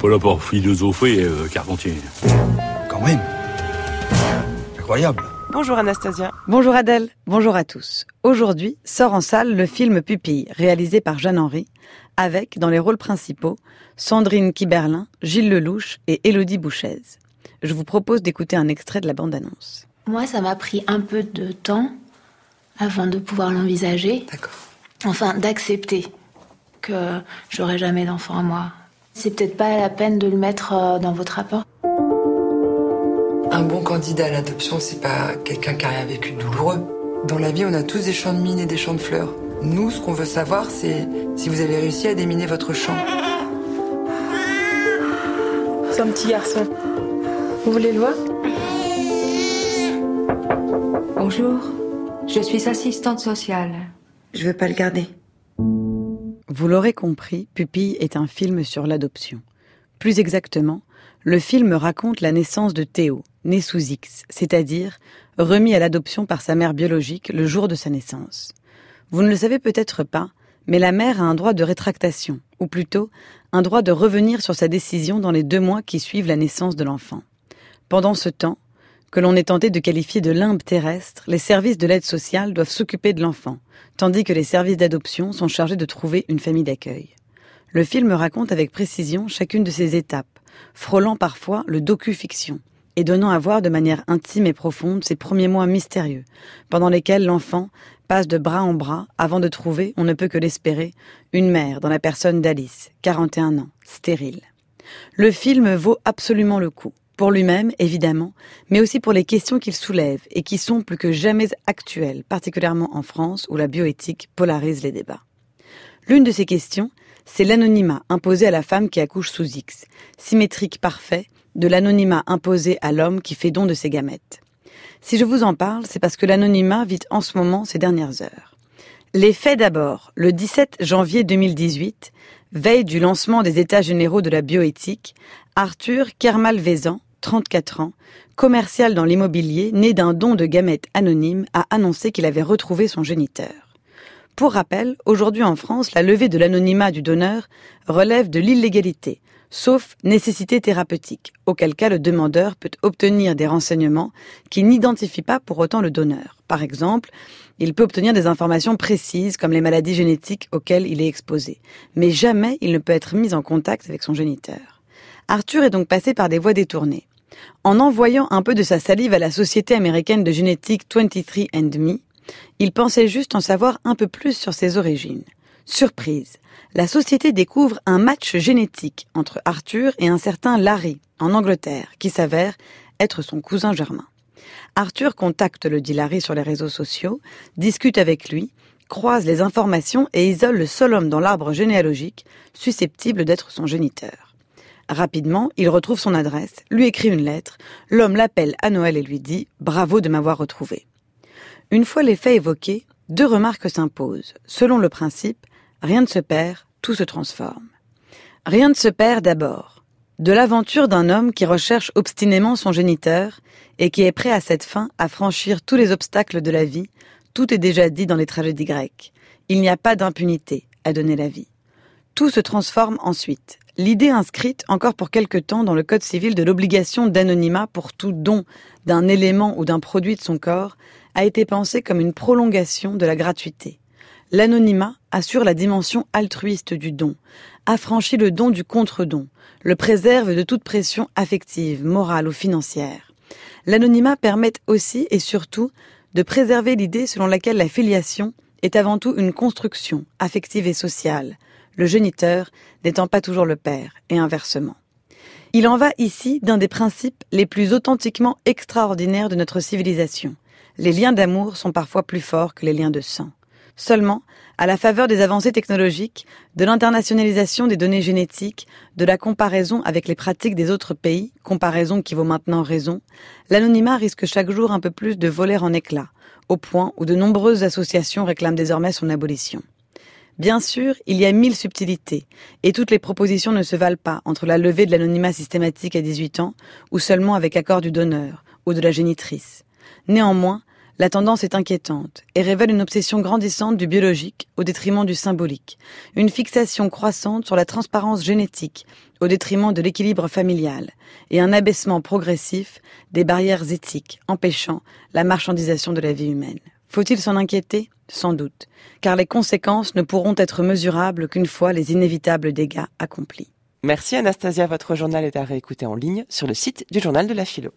pas là pour philosopher, euh, Carpentier. Quand même. Incroyable. Bonjour Anastasia. Bonjour Adèle, bonjour à tous. Aujourd'hui sort en salle le film Pupille, réalisé par Jeanne Henry, avec, dans les rôles principaux, Sandrine Kiberlin, Gilles Lelouch et Élodie Bouchez. Je vous propose d'écouter un extrait de la bande-annonce. Moi, ça m'a pris un peu de temps avant de pouvoir l'envisager. D'accord. Enfin, d'accepter que j'aurai jamais d'enfant à moi. C'est peut-être pas la peine de le mettre euh, dans votre rapport. Un bon candidat à l'adoption, c'est pas quelqu'un qui a rien vécu de douloureux. Dans la vie, on a tous des champs de mines et des champs de fleurs. Nous, ce qu'on veut savoir, c'est si vous avez réussi à déminer votre champ. C'est un petit garçon. Vous voulez le voir? Bonjour, je suis assistante sociale. Je veux pas le garder. Vous l'aurez compris, Pupille est un film sur l'adoption. Plus exactement, le film raconte la naissance de Théo, né sous X, c'est-à-dire remis à l'adoption par sa mère biologique le jour de sa naissance. Vous ne le savez peut-être pas, mais la mère a un droit de rétractation, ou plutôt un droit de revenir sur sa décision dans les deux mois qui suivent la naissance de l'enfant. Pendant ce temps, que l'on est tenté de qualifier de limbe terrestre, les services de l'aide sociale doivent s'occuper de l'enfant, tandis que les services d'adoption sont chargés de trouver une famille d'accueil. Le film raconte avec précision chacune de ces étapes, frôlant parfois le docu-fiction, et donnant à voir de manière intime et profonde ces premiers mois mystérieux, pendant lesquels l'enfant passe de bras en bras avant de trouver, on ne peut que l'espérer, une mère dans la personne d'Alice, 41 ans, stérile. Le film vaut absolument le coup, pour lui-même évidemment, mais aussi pour les questions qu'il soulève et qui sont plus que jamais actuelles, particulièrement en France où la bioéthique polarise les débats. L'une de ces questions, c'est l'anonymat imposé à la femme qui accouche sous X, symétrique parfait de l'anonymat imposé à l'homme qui fait don de ses gamètes. Si je vous en parle, c'est parce que l'anonymat vit en ce moment ces dernières heures. Les faits d'abord. Le 17 janvier 2018, veille du lancement des États généraux de la bioéthique, Arthur Kermal-Vezan, 34 ans, commercial dans l'immobilier, né d'un don de gamètes anonyme, a annoncé qu'il avait retrouvé son géniteur. Pour rappel, aujourd'hui en France, la levée de l'anonymat du donneur relève de l'illégalité, sauf nécessité thérapeutique, auquel cas le demandeur peut obtenir des renseignements qui n'identifient pas pour autant le donneur. Par exemple, il peut obtenir des informations précises comme les maladies génétiques auxquelles il est exposé, mais jamais il ne peut être mis en contact avec son géniteur. Arthur est donc passé par des voies détournées. En envoyant un peu de sa salive à la société américaine de génétique 23andMe, il pensait juste en savoir un peu plus sur ses origines. Surprise, la société découvre un match génétique entre Arthur et un certain Larry, en Angleterre, qui s'avère être son cousin germain. Arthur contacte le dit Larry sur les réseaux sociaux, discute avec lui, croise les informations et isole le seul homme dans l'arbre généalogique susceptible d'être son géniteur. Rapidement, il retrouve son adresse, lui écrit une lettre, l'homme l'appelle à Noël et lui dit ⁇ Bravo de m'avoir retrouvé ⁇ Une fois les faits évoqués, deux remarques s'imposent. Selon le principe, rien ne se perd, tout se transforme. Rien ne se perd d'abord. De l'aventure d'un homme qui recherche obstinément son géniteur et qui est prêt à cette fin à franchir tous les obstacles de la vie, tout est déjà dit dans les tragédies grecques. Il n'y a pas d'impunité à donner la vie. Tout se transforme ensuite. L'idée inscrite encore pour quelque temps dans le Code civil de l'obligation d'anonymat pour tout don d'un élément ou d'un produit de son corps a été pensée comme une prolongation de la gratuité. L'anonymat assure la dimension altruiste du don, affranchit le don du contre-don, le préserve de toute pression affective, morale ou financière. L'anonymat permet aussi et surtout de préserver l'idée selon laquelle la filiation est avant tout une construction affective et sociale, le géniteur n'étant pas toujours le père, et inversement. Il en va ici d'un des principes les plus authentiquement extraordinaires de notre civilisation. Les liens d'amour sont parfois plus forts que les liens de sang. Seulement, à la faveur des avancées technologiques, de l'internationalisation des données génétiques, de la comparaison avec les pratiques des autres pays, comparaison qui vaut maintenant raison, l'anonymat risque chaque jour un peu plus de voler en éclats, au point où de nombreuses associations réclament désormais son abolition. Bien sûr, il y a mille subtilités, et toutes les propositions ne se valent pas entre la levée de l'anonymat systématique à 18 ans, ou seulement avec accord du donneur, ou de la génitrice. Néanmoins, La tendance est inquiétante et révèle une obsession grandissante du biologique au détriment du symbolique, une fixation croissante sur la transparence génétique au détriment de l'équilibre familial et un abaissement progressif des barrières éthiques empêchant la marchandisation de la vie humaine. Faut-il s'en inquiéter? Sans doute, car les conséquences ne pourront être mesurables qu'une fois les inévitables dégâts accomplis. Merci Anastasia, votre journal est à réécouter en ligne sur le site du journal de la philo.